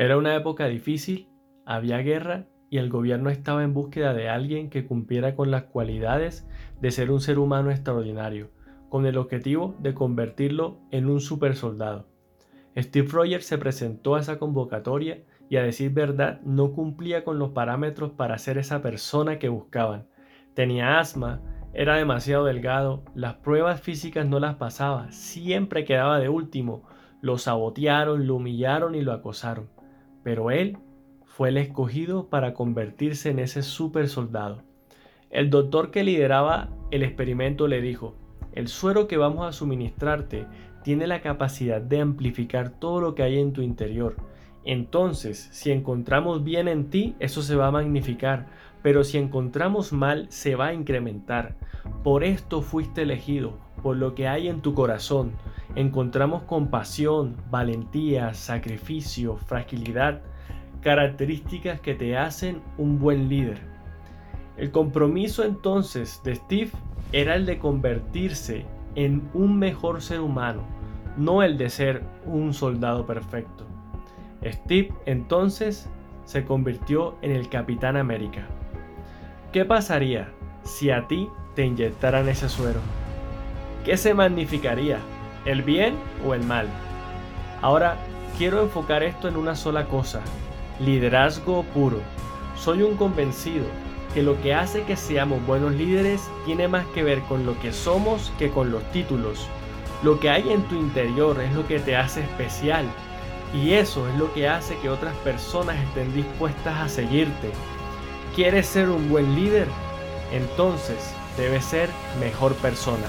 Era una época difícil, había guerra y el gobierno estaba en búsqueda de alguien que cumpliera con las cualidades de ser un ser humano extraordinario, con el objetivo de convertirlo en un super soldado. Steve Rogers se presentó a esa convocatoria y a decir verdad no cumplía con los parámetros para ser esa persona que buscaban. Tenía asma, era demasiado delgado, las pruebas físicas no las pasaba, siempre quedaba de último, lo sabotearon, lo humillaron y lo acosaron. Pero él fue el escogido para convertirse en ese super soldado. El doctor que lideraba el experimento le dijo, el suero que vamos a suministrarte tiene la capacidad de amplificar todo lo que hay en tu interior. Entonces, si encontramos bien en ti, eso se va a magnificar, pero si encontramos mal, se va a incrementar. Por esto fuiste elegido, por lo que hay en tu corazón. Encontramos compasión, valentía, sacrificio, fragilidad, características que te hacen un buen líder. El compromiso entonces de Steve era el de convertirse en un mejor ser humano, no el de ser un soldado perfecto. Steve entonces se convirtió en el Capitán América. ¿Qué pasaría si a ti te inyectaran ese suero? ¿Qué se magnificaría? ¿El bien o el mal? Ahora quiero enfocar esto en una sola cosa, liderazgo puro. Soy un convencido que lo que hace que seamos buenos líderes tiene más que ver con lo que somos que con los títulos. Lo que hay en tu interior es lo que te hace especial y eso es lo que hace que otras personas estén dispuestas a seguirte. ¿Quieres ser un buen líder? Entonces debes ser mejor persona.